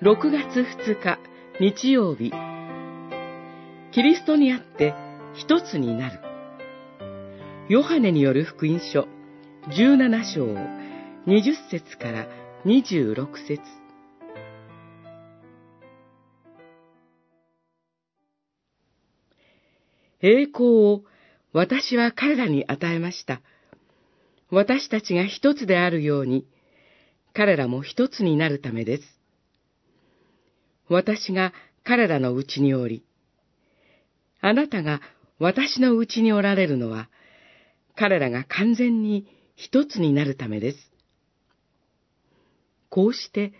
6月2日日曜日キリストにあって一つになるヨハネによる福音書17章20節から26節栄光を私は彼らに与えました。私たちが一つであるように、彼らも一つになるためです。私が彼らのうちにおり、あなたが私のうちにおられるのは、彼らが完全に一つになるためです。こうして、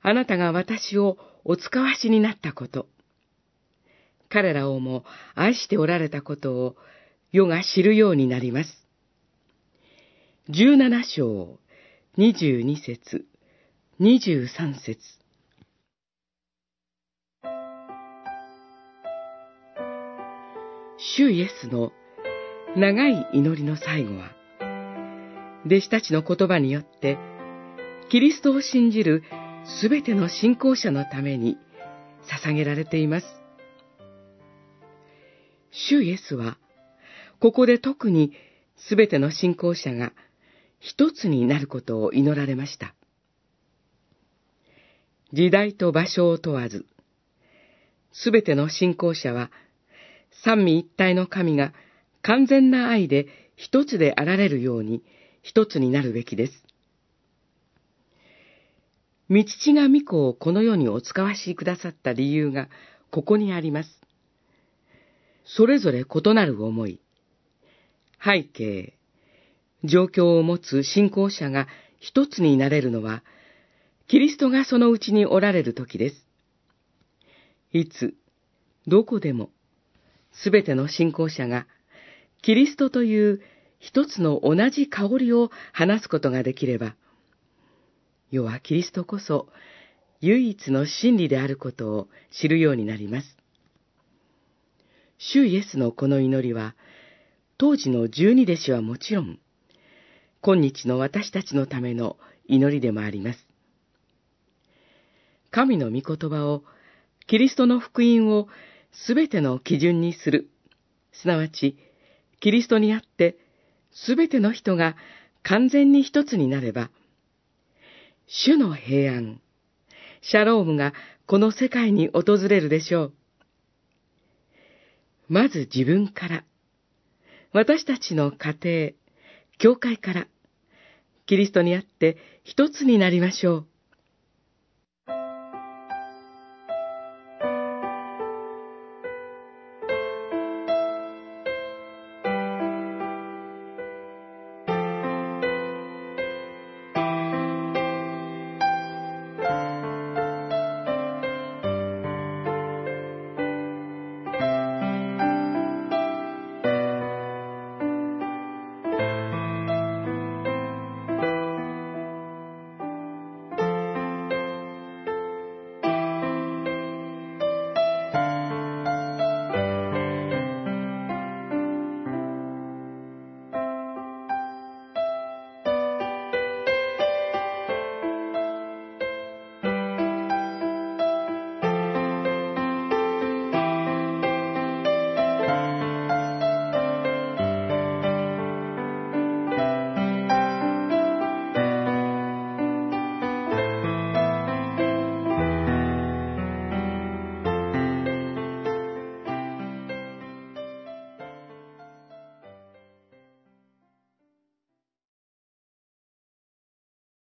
あなたが私をお使わしになったこと、彼らをも愛しておられたことを世が知るようになります。十七章、二十二節、二十三節。主イエスの長い祈りの最後は、弟子たちの言葉によって、キリストを信じるすべての信仰者のために捧げられています。主イエスは、ここで特にすべての信仰者が一つになることを祈られました。時代と場所を問わず、すべての信仰者は、三位一体の神が完全な愛で一つであられるように一つになるべきです。道父が御子をこの世にお使わしくださった理由がここにあります。それぞれ異なる思い、背景、状況を持つ信仰者が一つになれるのは、キリストがそのうちにおられる時です。いつ、どこでも、すべての信仰者が、キリストという一つの同じ香りを話すことができれば、世はキリストこそ唯一の真理であることを知るようになります。主イエスのこの祈りは、当時の十二弟子はもちろん、今日の私たちのための祈りでもあります。神の御言葉を、キリストの福音をすべての基準にする、すなわち、キリストにあって、すべての人が完全に一つになれば、主の平安、シャロームがこの世界に訪れるでしょう。まず自分から、私たちの家庭、教会から、キリストにあって一つになりましょう。